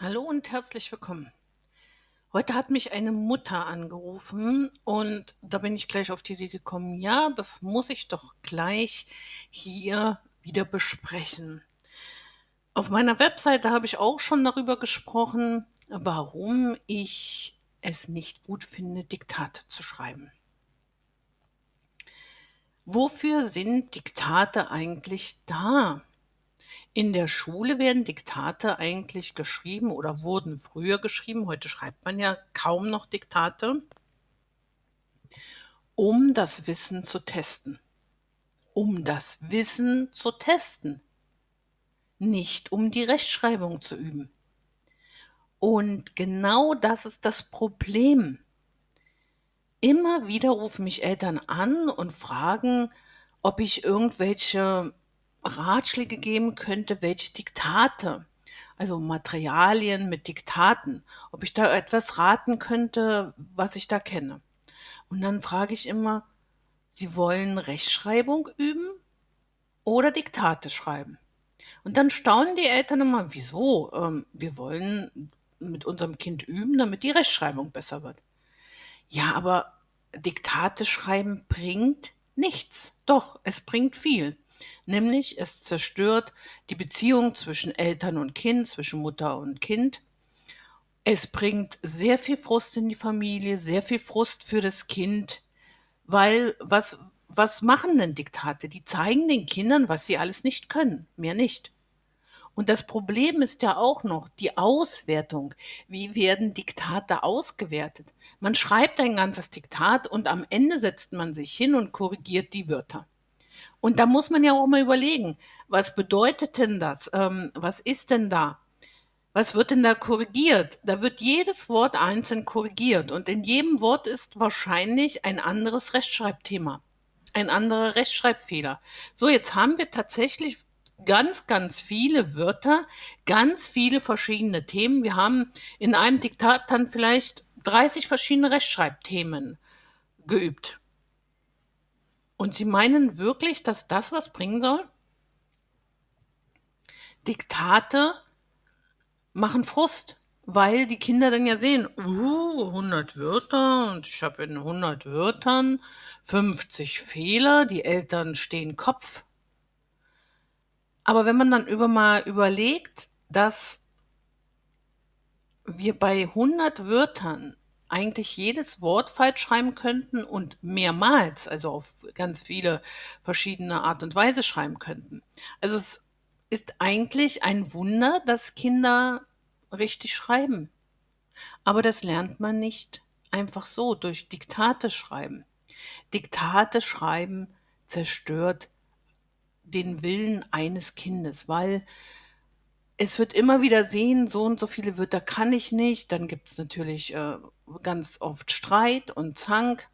Hallo und herzlich willkommen. Heute hat mich eine Mutter angerufen und da bin ich gleich auf die Idee gekommen, ja, das muss ich doch gleich hier wieder besprechen. Auf meiner Webseite habe ich auch schon darüber gesprochen, warum ich es nicht gut finde, Diktate zu schreiben. Wofür sind Diktate eigentlich da? In der Schule werden Diktate eigentlich geschrieben oder wurden früher geschrieben, heute schreibt man ja kaum noch Diktate, um das Wissen zu testen. Um das Wissen zu testen, nicht um die Rechtschreibung zu üben. Und genau das ist das Problem. Immer wieder rufen mich Eltern an und fragen, ob ich irgendwelche Ratschläge geben könnte, welche Diktate, also Materialien mit Diktaten, ob ich da etwas raten könnte, was ich da kenne. Und dann frage ich immer, Sie wollen Rechtschreibung üben oder Diktate schreiben? Und dann staunen die Eltern immer, wieso? Ähm, wir wollen mit unserem Kind üben, damit die Rechtschreibung besser wird. Ja, aber Diktate schreiben bringt nichts. Doch, es bringt viel. Nämlich es zerstört die Beziehung zwischen Eltern und Kind, zwischen Mutter und Kind. Es bringt sehr viel Frust in die Familie, sehr viel Frust für das Kind, weil was, was machen denn Diktate? Die zeigen den Kindern, was sie alles nicht können, mehr nicht. Und das Problem ist ja auch noch die Auswertung. Wie werden Diktate ausgewertet? Man schreibt ein ganzes Diktat und am Ende setzt man sich hin und korrigiert die Wörter. Und da muss man ja auch mal überlegen, was bedeutet denn das? Ähm, was ist denn da? Was wird denn da korrigiert? Da wird jedes Wort einzeln korrigiert und in jedem Wort ist wahrscheinlich ein anderes Rechtschreibthema, ein anderer Rechtschreibfehler. So, jetzt haben wir tatsächlich ganz, ganz viele Wörter, ganz viele verschiedene Themen. Wir haben in einem Diktat dann vielleicht 30 verschiedene Rechtschreibthemen geübt. Und Sie meinen wirklich, dass das was bringen soll? Diktate machen Frust, weil die Kinder dann ja sehen, uh, 100 Wörter und ich habe in 100 Wörtern 50 Fehler, die Eltern stehen Kopf. Aber wenn man dann über mal überlegt, dass wir bei 100 Wörtern eigentlich jedes Wort falsch schreiben könnten und mehrmals, also auf ganz viele verschiedene Art und Weise schreiben könnten. Also es ist eigentlich ein Wunder, dass Kinder richtig schreiben. Aber das lernt man nicht einfach so durch Diktate schreiben. Diktate schreiben zerstört den Willen eines Kindes, weil es wird immer wieder sehen, so und so viele Wörter kann ich nicht. Dann gibt es natürlich äh, ganz oft Streit und Zank.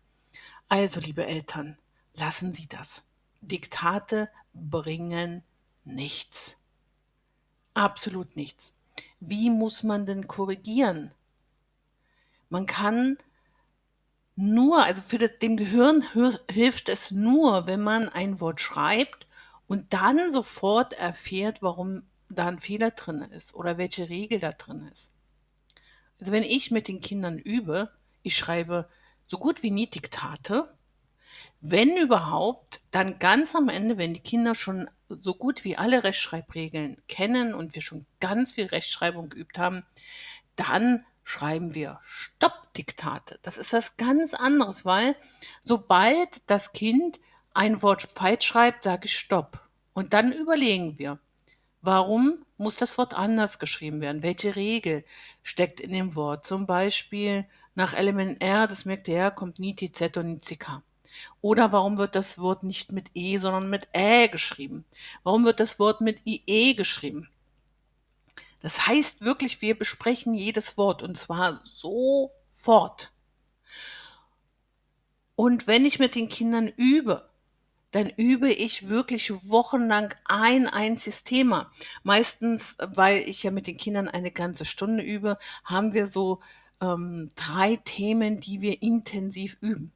Also, liebe Eltern, lassen Sie das. Diktate bringen nichts. Absolut nichts. Wie muss man denn korrigieren? Man kann nur, also für das, dem Gehirn hilft es nur, wenn man ein Wort schreibt und dann sofort erfährt, warum da ein Fehler drin ist oder welche Regel da drin ist. Also wenn ich mit den Kindern übe, ich schreibe so gut wie nie Diktate. Wenn überhaupt, dann ganz am Ende, wenn die Kinder schon so gut wie alle Rechtschreibregeln kennen und wir schon ganz viel Rechtschreibung geübt haben, dann schreiben wir Stopp-Diktate. Das ist was ganz anderes, weil sobald das Kind ein Wort falsch schreibt, sage ich Stopp. Und dann überlegen wir, Warum muss das Wort anders geschrieben werden? Welche Regel steckt in dem Wort? Zum Beispiel nach Element R, das merkt ihr, kommt nie TZ und nie CK. Oder warum wird das Wort nicht mit E, sondern mit Ä geschrieben? Warum wird das Wort mit IE geschrieben? Das heißt wirklich, wir besprechen jedes Wort und zwar sofort. Und wenn ich mit den Kindern übe, dann übe ich wirklich wochenlang ein einziges Thema. Meistens, weil ich ja mit den Kindern eine ganze Stunde übe, haben wir so ähm, drei Themen, die wir intensiv üben.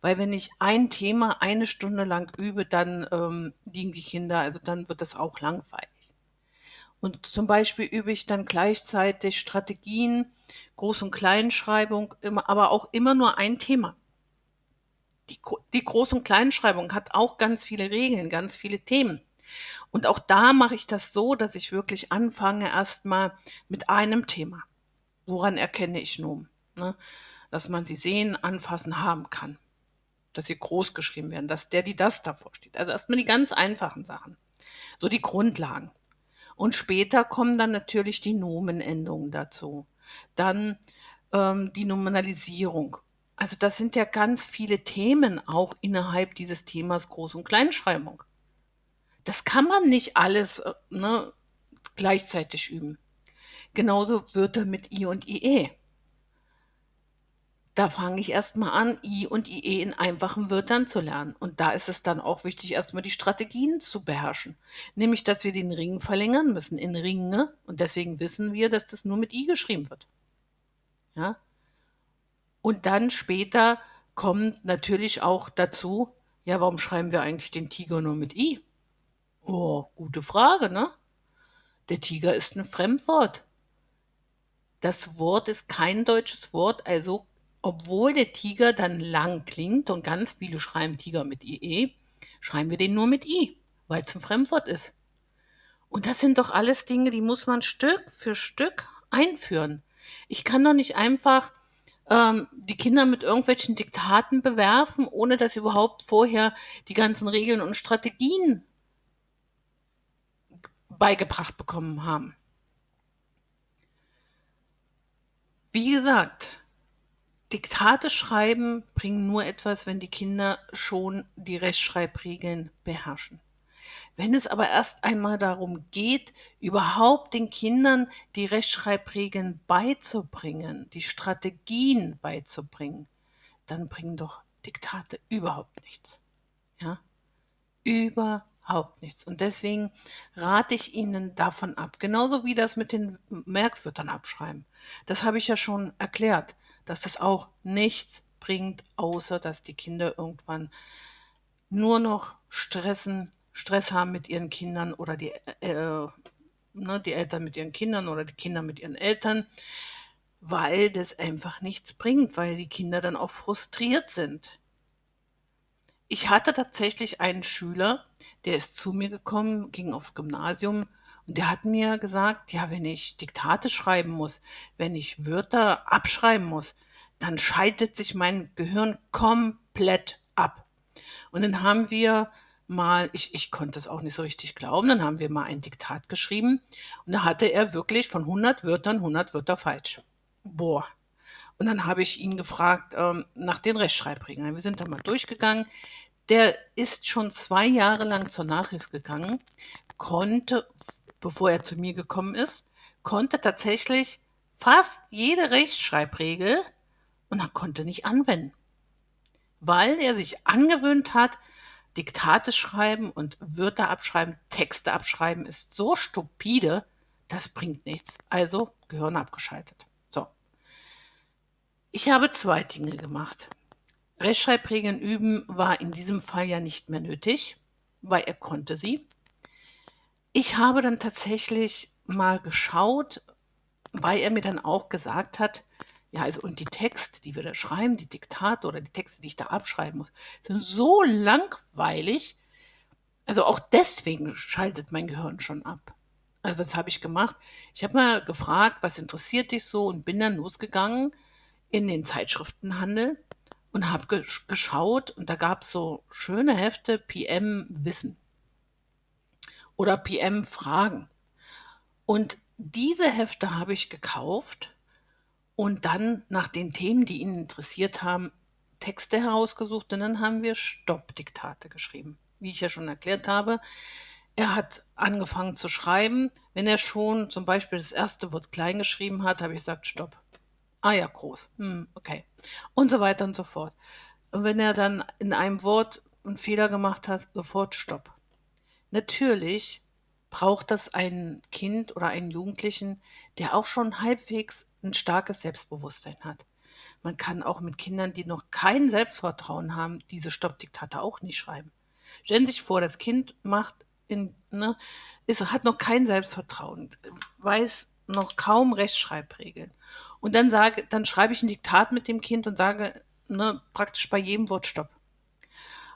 Weil wenn ich ein Thema eine Stunde lang übe, dann ähm, liegen die Kinder, also dann wird das auch langweilig. Und zum Beispiel übe ich dann gleichzeitig Strategien, Groß- und Kleinschreibung, aber auch immer nur ein Thema. Die, die Groß- und Kleinschreibung hat auch ganz viele Regeln, ganz viele Themen. Und auch da mache ich das so, dass ich wirklich anfange erstmal mit einem Thema. Woran erkenne ich nun? Ne? Dass man sie sehen, anfassen, haben kann. Dass sie groß geschrieben werden, dass der, die das davor steht. Also erstmal die ganz einfachen Sachen. So die Grundlagen. Und später kommen dann natürlich die Nomenendungen dazu. Dann ähm, die Nominalisierung. Also das sind ja ganz viele Themen auch innerhalb dieses Themas Groß- und Kleinschreibung. Das kann man nicht alles äh, ne, gleichzeitig üben. Genauso Wörter mit I und IE. Da fange ich erstmal an, I und IE in einfachen Wörtern zu lernen. Und da ist es dann auch wichtig, erstmal die Strategien zu beherrschen. Nämlich, dass wir den Ring verlängern müssen in Ringe. Und deswegen wissen wir, dass das nur mit I geschrieben wird. Ja? Und dann später kommt natürlich auch dazu, ja, warum schreiben wir eigentlich den Tiger nur mit I? Oh, gute Frage, ne? Der Tiger ist ein Fremdwort. Das Wort ist kein deutsches Wort, also obwohl der Tiger dann lang klingt und ganz viele schreiben Tiger mit IE, schreiben wir den nur mit I, weil es ein Fremdwort ist. Und das sind doch alles Dinge, die muss man Stück für Stück einführen. Ich kann doch nicht einfach ähm, die Kinder mit irgendwelchen Diktaten bewerfen, ohne dass sie überhaupt vorher die ganzen Regeln und Strategien beigebracht bekommen haben. Wie gesagt, Diktate schreiben bringen nur etwas, wenn die Kinder schon die Rechtschreibregeln beherrschen. Wenn es aber erst einmal darum geht, überhaupt den Kindern die Rechtschreibregeln beizubringen, die Strategien beizubringen, dann bringen doch Diktate überhaupt nichts. Ja? Überhaupt nichts. Und deswegen rate ich Ihnen davon ab. Genauso wie das mit den Merkwörtern abschreiben. Das habe ich ja schon erklärt, dass das auch nichts bringt, außer dass die Kinder irgendwann nur noch stressen, Stress haben mit ihren Kindern oder die, äh, ne, die Eltern mit ihren Kindern oder die Kinder mit ihren Eltern, weil das einfach nichts bringt, weil die Kinder dann auch frustriert sind. Ich hatte tatsächlich einen Schüler, der ist zu mir gekommen, ging aufs Gymnasium und der hat mir gesagt, ja, wenn ich Diktate schreiben muss, wenn ich Wörter abschreiben muss, dann schaltet sich mein Gehirn komplett ab. Und dann haben wir mal, ich, ich konnte es auch nicht so richtig glauben, dann haben wir mal ein Diktat geschrieben und da hatte er wirklich von 100 Wörtern 100 Wörter falsch. Boah. Und dann habe ich ihn gefragt ähm, nach den Rechtschreibregeln. Wir sind da mal durchgegangen. Der ist schon zwei Jahre lang zur Nachhilfe gegangen, konnte, bevor er zu mir gekommen ist, konnte tatsächlich fast jede Rechtschreibregel und er konnte nicht anwenden, weil er sich angewöhnt hat, Diktate schreiben und Wörter abschreiben, Texte abschreiben ist so stupide, das bringt nichts. Also Gehirn abgeschaltet. So. Ich habe zwei Dinge gemacht. Rechtschreibregeln üben war in diesem Fall ja nicht mehr nötig, weil er konnte sie. Ich habe dann tatsächlich mal geschaut, weil er mir dann auch gesagt hat, ja, also und die Texte, die wir da schreiben, die Diktate oder die Texte, die ich da abschreiben muss, sind so langweilig. Also auch deswegen schaltet mein Gehirn schon ab. Also was habe ich gemacht? Ich habe mal gefragt, was interessiert dich so und bin dann losgegangen in den Zeitschriftenhandel und habe gesch geschaut und da gab es so schöne Hefte PM Wissen oder PM Fragen. Und diese Hefte habe ich gekauft und dann nach den Themen, die ihn interessiert haben, Texte herausgesucht und dann haben wir Stoppdiktate geschrieben. Wie ich ja schon erklärt habe, er hat angefangen zu schreiben. Wenn er schon zum Beispiel das erste Wort klein geschrieben hat, habe ich gesagt, Stopp. Ah ja, groß. Hm, okay. Und so weiter und so fort. Und wenn er dann in einem Wort einen Fehler gemacht hat, sofort Stopp. Natürlich braucht das ein Kind oder einen Jugendlichen, der auch schon halbwegs ein starkes Selbstbewusstsein hat. Man kann auch mit Kindern, die noch kein Selbstvertrauen haben, diese Stoppdiktate auch nicht schreiben. Stellen Sie sich vor, das Kind macht in, ne, ist, hat noch kein Selbstvertrauen, weiß noch kaum Rechtschreibregeln. Und dann sage, dann schreibe ich ein Diktat mit dem Kind und sage ne, praktisch bei jedem Wort Stopp.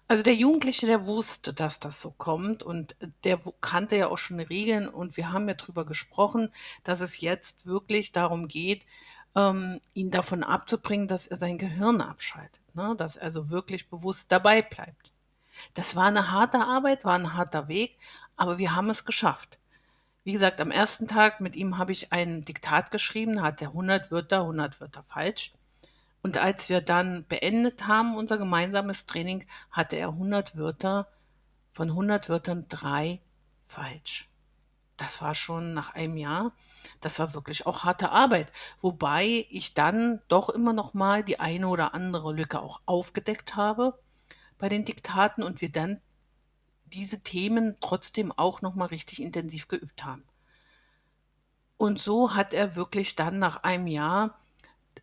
Also der Jugendliche, der wusste, dass das so kommt und der kannte ja auch schon Regeln und wir haben ja drüber gesprochen, dass es jetzt wirklich darum geht, ähm, ihn davon abzubringen, dass er sein Gehirn abschaltet, ne? dass er also wirklich bewusst dabei bleibt. Das war eine harte Arbeit, war ein harter Weg, aber wir haben es geschafft. Wie gesagt, am ersten Tag mit ihm habe ich ein Diktat geschrieben, hat er 100 Wörter, 100 Wörter falsch. Und als wir dann beendet haben, unser gemeinsames Training, hatte er 100 Wörter, von 100 Wörtern drei falsch. Das war schon nach einem Jahr. Das war wirklich auch harte Arbeit. Wobei ich dann doch immer noch mal die eine oder andere Lücke auch aufgedeckt habe bei den Diktaten und wir dann diese Themen trotzdem auch noch mal richtig intensiv geübt haben. Und so hat er wirklich dann nach einem Jahr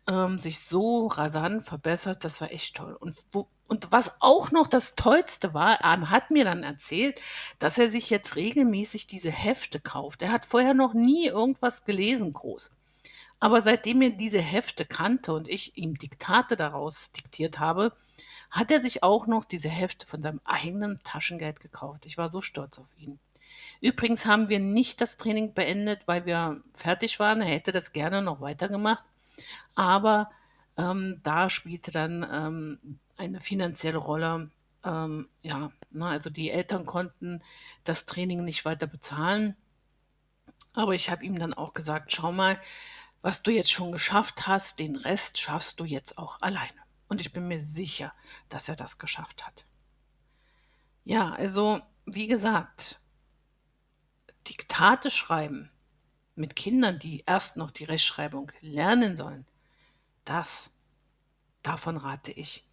ähm, sich so rasant verbessert, das war echt toll. Und, wo, und was auch noch das Tollste war, er hat mir dann erzählt, dass er sich jetzt regelmäßig diese Hefte kauft. Er hat vorher noch nie irgendwas gelesen, groß. Aber seitdem er diese Hefte kannte und ich ihm Diktate daraus diktiert habe, hat er sich auch noch diese Hefte von seinem eigenen Taschengeld gekauft. Ich war so stolz auf ihn. Übrigens haben wir nicht das Training beendet, weil wir fertig waren. Er hätte das gerne noch weitergemacht. Aber ähm, da spielte dann ähm, eine finanzielle Rolle. Ähm, ja, na, also die Eltern konnten das Training nicht weiter bezahlen. Aber ich habe ihm dann auch gesagt, schau mal, was du jetzt schon geschafft hast, den Rest schaffst du jetzt auch alleine. Und ich bin mir sicher, dass er das geschafft hat. Ja, also wie gesagt, Diktate schreiben mit Kindern, die erst noch die Rechtschreibung lernen sollen, das, davon rate ich.